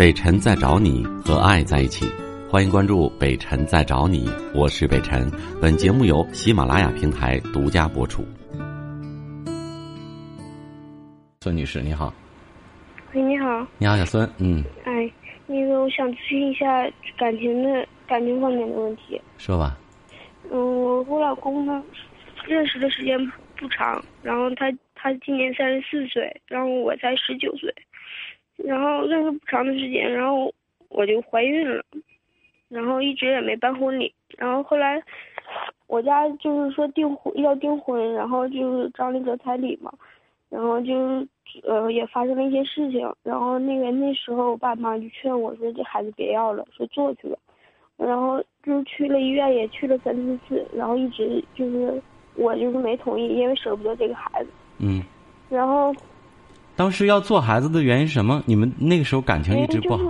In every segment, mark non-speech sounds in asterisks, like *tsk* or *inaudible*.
北辰在找你和爱在一起，欢迎关注北辰在找你，我是北辰。本节目由喜马拉雅平台独家播出。孙女士，你好。喂，你好。你好，小孙。嗯。哎，那个，我想咨询一下感情的感情方面的问题。说吧。嗯，我我老公呢，认识的时间不长，然后他他今年三十四岁，然后我才十九岁。然后认识不长的时间，然后我就怀孕了，然后一直也没办婚礼。然后后来我家就是说订婚要订婚，然后就是张那个彩礼嘛，然后就呃也发生了一些事情。然后那个那时候我爸妈就劝我说这孩子别要了，说做去吧。然后就去了医院，也去了三四次，然后一直就是我就是没同意，因为舍不得这个孩子。嗯。然后。当时要做孩子的原因是什么？你们那个时候感情一直不好。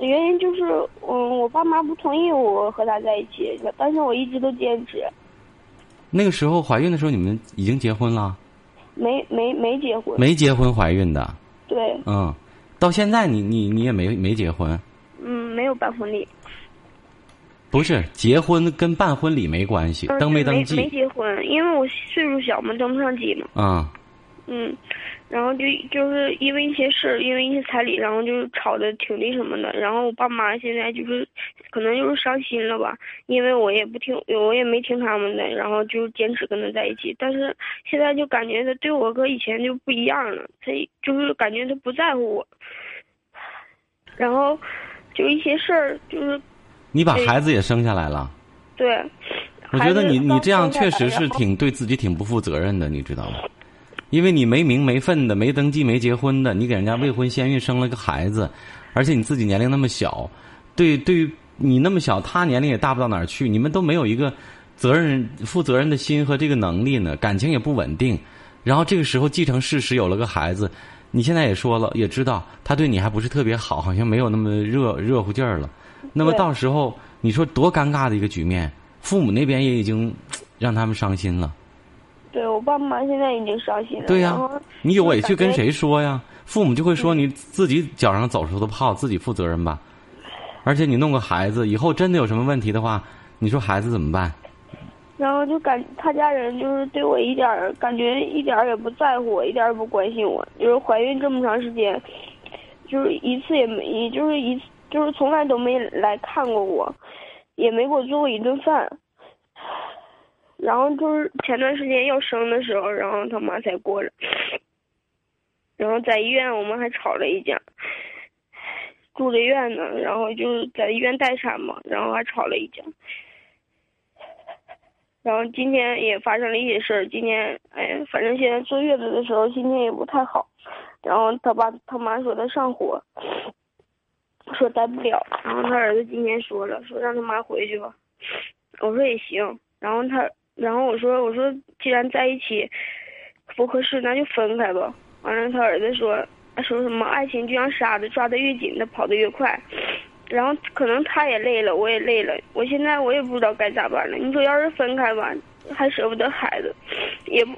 原因就是，嗯，我爸妈不同意我和他在一起，但是我一直都坚持。那个时候怀孕的时候，你们已经结婚了？没没没结婚。没结婚怀孕的。对。嗯，到现在你你你也没没结婚。嗯，没有办婚礼。不是结婚跟办婚礼没关系，登没登记？没结婚，因为我岁数小嘛，登不上记嘛。啊。嗯。然后就就是因为一些事儿，因为一些彩礼，然后就吵得挺那什么的。然后我爸妈现在就是，可能就是伤心了吧，因为我也不听，我也没听他们的，然后就坚持跟他在一起。但是现在就感觉他对我和以前就不一样了，他就是感觉他不在乎我。然后就一些事儿，就是你把孩子也生下来了。对，我觉得你你这样确实是挺对自己挺不负责任的，你知道吗？因为你没名没份的，没登记没结婚的，你给人家未婚先孕生了个孩子，而且你自己年龄那么小，对对你那么小，他年龄也大不到哪儿去，你们都没有一个责任负责任的心和这个能力呢，感情也不稳定，然后这个时候继承事实有了个孩子，你现在也说了，也知道他对你还不是特别好，好像没有那么热热乎劲儿了，那么到时候你说多尴尬的一个局面，父母那边也已经 *tsk* 让他们伤心了。对我爸妈现在已经伤心了。对呀，你有委屈跟谁说呀？父母就会说你自己脚上走出的泡，自己负责任吧。而且你弄个孩子，以后真的有什么问题的话，你说孩子怎么办？然后就感他家人就是对我一点儿感觉一点儿也不在乎我，一点儿也不关心我。就是怀孕这么长时间，就是一次也没，也就是一次，就是从来都没来看过我，也没给我做过一顿饭。然后就是前段时间要生的时候，然后他妈才过来，*sniffs* 然后在医院我们还吵了一架，住着院呢，然后就是在医院待产嘛，然后还吵了一架，然后今天也发生了一些事儿，今天哎，反正现在坐月子的时候心情也不太好，然后他爸他妈说他上火，说待不了，然后他儿子今天说了，说让他妈回去吧，我说也行，然后他。然后我说：“我说，既然在一起不合适，那就分开吧。”完了，他儿子说：“说什么爱情就像沙子，抓得越紧，它跑得越快。”然后可能他也累了，我也累了。我现在我也不知道该咋办了。你说要是分开吧，还舍不得孩子，也不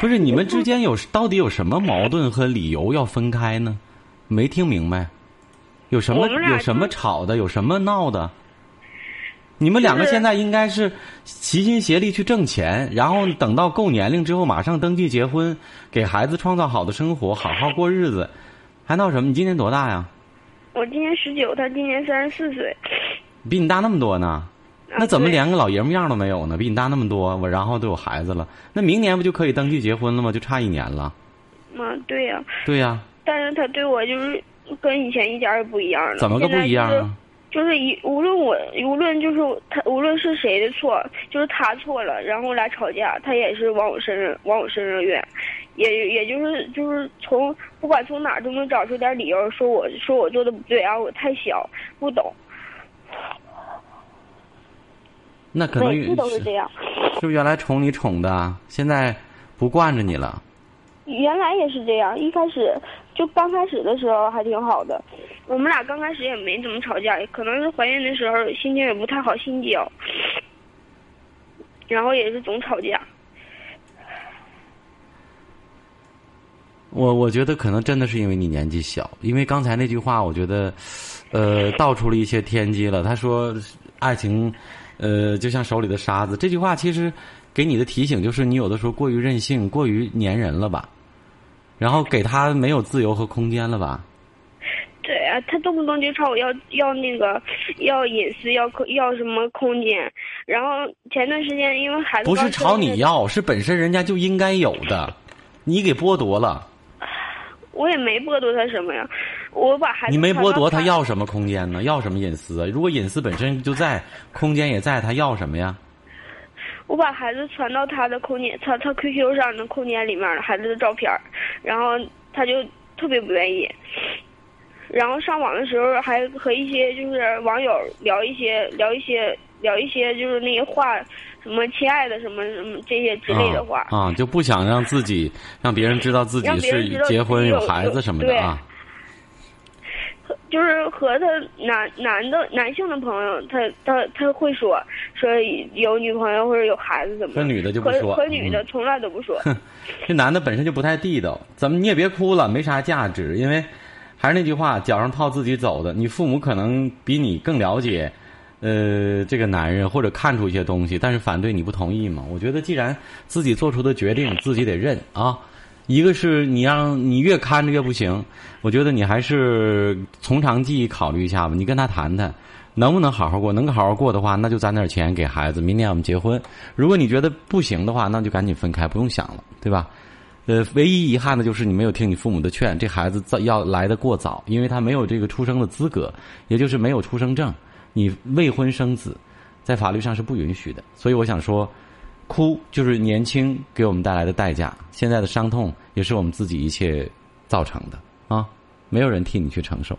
不是你们之间有到底有什么矛盾和理由要分开呢？没听明白，有什么有什么吵的，有什么闹的？你们两个现在应该是齐心协力去挣钱，然后等到够年龄之后马上登记结婚，给孩子创造好的生活，好好过日子，还闹什么？你今年多大呀？我今年十九，他今年三十四岁。比你大那么多呢？那怎么连个老爷们样都没有呢？比你大那么多，我然后都有孩子了，那明年不就可以登记结婚了吗？就差一年了。啊，对呀。对呀。但是他对我就是跟以前一点也不一样了。怎么个不一样啊？就是一无论我无论就是他无论是谁的错，就是他错了，然后来吵架，他也是往我身上往我身上怨，也也就是就是从不管从哪儿都能找出点理由说我说我做的不对啊，我太小不懂。那可能每次都是这样。是不是原来宠你宠的，现在不惯着你了？原来也是这样，一开始就刚开始的时候还挺好的。我们俩刚开始也没怎么吵架，可能是怀孕的时候心情也不太好，心焦，然后也是总吵架。我我觉得可能真的是因为你年纪小，因为刚才那句话，我觉得，呃，道出了一些天机了。他说，爱情，呃，就像手里的沙子。这句话其实给你的提醒就是，你有的时候过于任性，过于粘人了吧？然后给他没有自由和空间了吧？他动不动就朝我要要那个要隐私，要要什么空间。然后前段时间因为孩子不是朝你要，是本身人家就应该有的，你给剥夺了。我也没剥夺他什么呀，我把孩子你没剥夺他要什么空间呢？要什么隐私啊？如果隐私本身就在，空间也在，他要什么呀？我把孩子传到他的空间，他他 QQ 上的空间里面了孩子的照片然后他就特别不愿意。然后上网的时候还和一些就是网友聊一些聊一些聊一些就是那些话，什么亲爱的什么什么这些之类的话啊，就不想让自己让别人知道自己是结婚有孩子什么的啊。就是和他男男的男性的朋友，他他他会说说有女朋友或者有孩子怎么？和女的就不说。和女的从来都不说。*laughs* 这男的本身就不太地道，怎么你也别哭了，没啥价值，因为。还是那句话，脚上套自己走的。你父母可能比你更了解，呃，这个男人或者看出一些东西，但是反对你不同意嘛？我觉得既然自己做出的决定，自己得认啊。一个是你让你越看着越不行，我觉得你还是从长计议考虑一下吧。你跟他谈谈，能不能好好过？能好好过的话，那就攒点钱给孩子，明年我们结婚。如果你觉得不行的话，那就赶紧分开，不用想了，对吧？呃，唯一遗憾的就是你没有听你父母的劝，这孩子早要来的过早，因为他没有这个出生的资格，也就是没有出生证，你未婚生子，在法律上是不允许的。所以我想说，哭就是年轻给我们带来的代价，现在的伤痛也是我们自己一切造成的啊，没有人替你去承受。